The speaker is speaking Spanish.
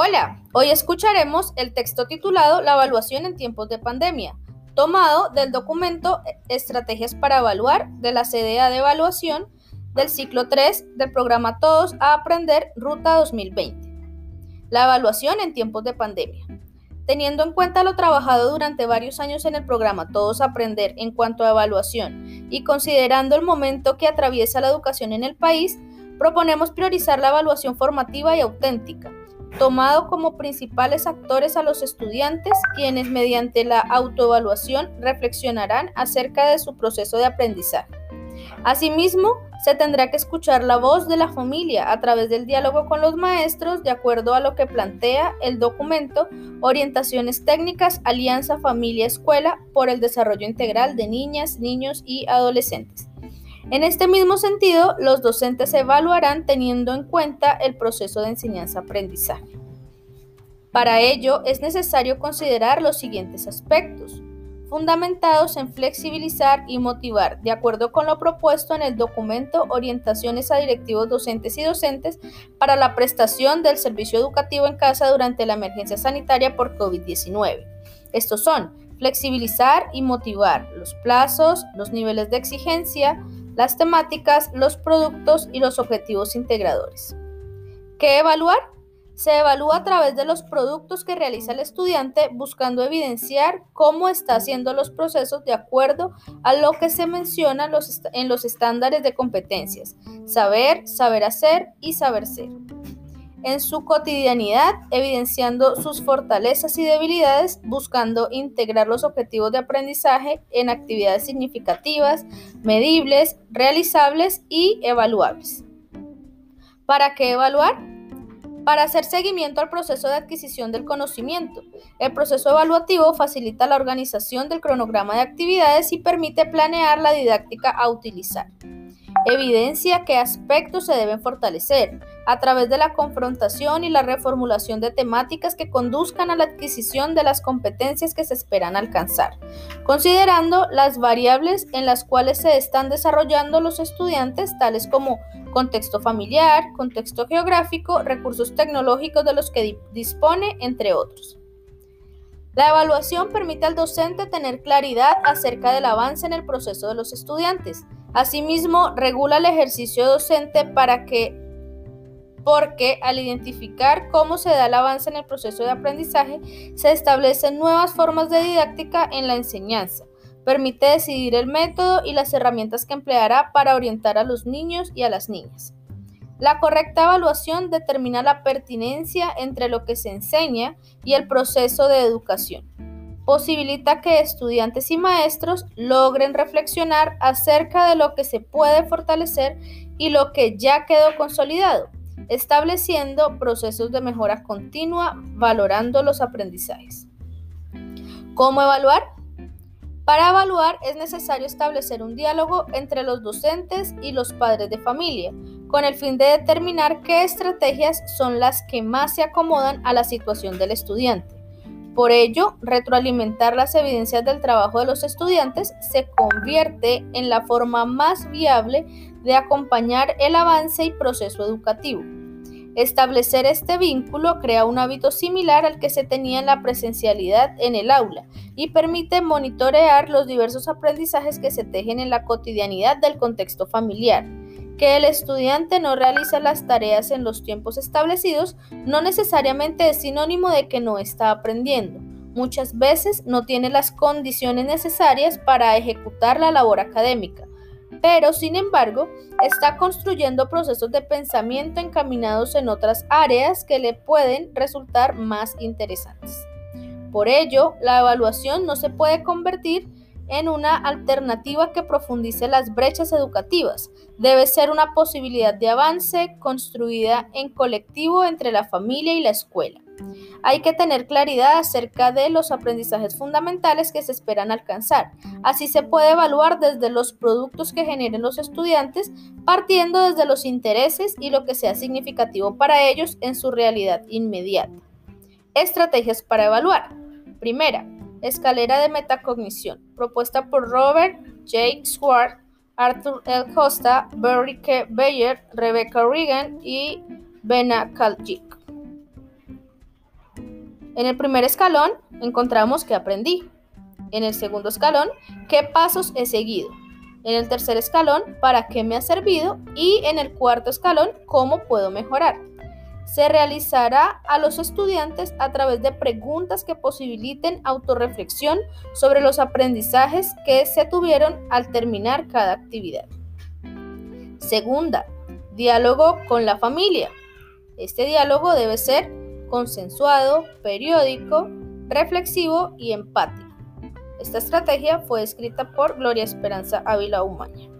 Hola, hoy escucharemos el texto titulado La evaluación en tiempos de pandemia, tomado del documento Estrategias para evaluar de la CDA de evaluación del ciclo 3 del programa Todos a Aprender Ruta 2020. La evaluación en tiempos de pandemia. Teniendo en cuenta lo trabajado durante varios años en el programa Todos Aprender en cuanto a evaluación y considerando el momento que atraviesa la educación en el país, proponemos priorizar la evaluación formativa y auténtica, tomado como principales actores a los estudiantes, quienes mediante la autoevaluación reflexionarán acerca de su proceso de aprendizaje. Asimismo, se tendrá que escuchar la voz de la familia a través del diálogo con los maestros de acuerdo a lo que plantea el documento Orientaciones Técnicas Alianza Familia Escuela por el Desarrollo Integral de Niñas, Niños y Adolescentes. En este mismo sentido, los docentes evaluarán teniendo en cuenta el proceso de enseñanza-aprendizaje. Para ello, es necesario considerar los siguientes aspectos, fundamentados en flexibilizar y motivar, de acuerdo con lo propuesto en el documento Orientaciones a directivos docentes y docentes para la prestación del servicio educativo en casa durante la emergencia sanitaria por COVID-19. Estos son flexibilizar y motivar los plazos, los niveles de exigencia, las temáticas, los productos y los objetivos integradores. ¿Qué evaluar? Se evalúa a través de los productos que realiza el estudiante buscando evidenciar cómo está haciendo los procesos de acuerdo a lo que se menciona en los estándares de competencias, saber, saber hacer y saber ser en su cotidianidad, evidenciando sus fortalezas y debilidades, buscando integrar los objetivos de aprendizaje en actividades significativas, medibles, realizables y evaluables. ¿Para qué evaluar? Para hacer seguimiento al proceso de adquisición del conocimiento. El proceso evaluativo facilita la organización del cronograma de actividades y permite planear la didáctica a utilizar. Evidencia qué aspectos se deben fortalecer a través de la confrontación y la reformulación de temáticas que conduzcan a la adquisición de las competencias que se esperan alcanzar, considerando las variables en las cuales se están desarrollando los estudiantes, tales como contexto familiar, contexto geográfico, recursos tecnológicos de los que dispone, entre otros. La evaluación permite al docente tener claridad acerca del avance en el proceso de los estudiantes. Asimismo, regula el ejercicio docente para que porque al identificar cómo se da el avance en el proceso de aprendizaje, se establecen nuevas formas de didáctica en la enseñanza. Permite decidir el método y las herramientas que empleará para orientar a los niños y a las niñas. La correcta evaluación determina la pertinencia entre lo que se enseña y el proceso de educación. Posibilita que estudiantes y maestros logren reflexionar acerca de lo que se puede fortalecer y lo que ya quedó consolidado estableciendo procesos de mejora continua, valorando los aprendizajes. ¿Cómo evaluar? Para evaluar es necesario establecer un diálogo entre los docentes y los padres de familia, con el fin de determinar qué estrategias son las que más se acomodan a la situación del estudiante. Por ello, retroalimentar las evidencias del trabajo de los estudiantes se convierte en la forma más viable de acompañar el avance y proceso educativo. Establecer este vínculo crea un hábito similar al que se tenía en la presencialidad en el aula y permite monitorear los diversos aprendizajes que se tejen en la cotidianidad del contexto familiar. Que el estudiante no realiza las tareas en los tiempos establecidos no necesariamente es sinónimo de que no está aprendiendo. Muchas veces no tiene las condiciones necesarias para ejecutar la labor académica pero sin embargo está construyendo procesos de pensamiento encaminados en otras áreas que le pueden resultar más interesantes. Por ello, la evaluación no se puede convertir en una alternativa que profundice las brechas educativas. Debe ser una posibilidad de avance construida en colectivo entre la familia y la escuela. Hay que tener claridad acerca de los aprendizajes fundamentales que se esperan alcanzar. Así se puede evaluar desde los productos que generen los estudiantes, partiendo desde los intereses y lo que sea significativo para ellos en su realidad inmediata. Estrategias para evaluar. Primera, escalera de metacognición, propuesta por Robert J. Swart, Arthur L. Costa, Barry K. Bayer, Rebecca Regan y Bena Kaljik. En el primer escalón encontramos que aprendí. En el segundo escalón, qué pasos he seguido. En el tercer escalón, para qué me ha servido. Y en el cuarto escalón, cómo puedo mejorar. Se realizará a los estudiantes a través de preguntas que posibiliten autorreflexión sobre los aprendizajes que se tuvieron al terminar cada actividad. Segunda, diálogo con la familia. Este diálogo debe ser consensuado, periódico, reflexivo y empático. Esta estrategia fue escrita por Gloria Esperanza Ávila Umaña.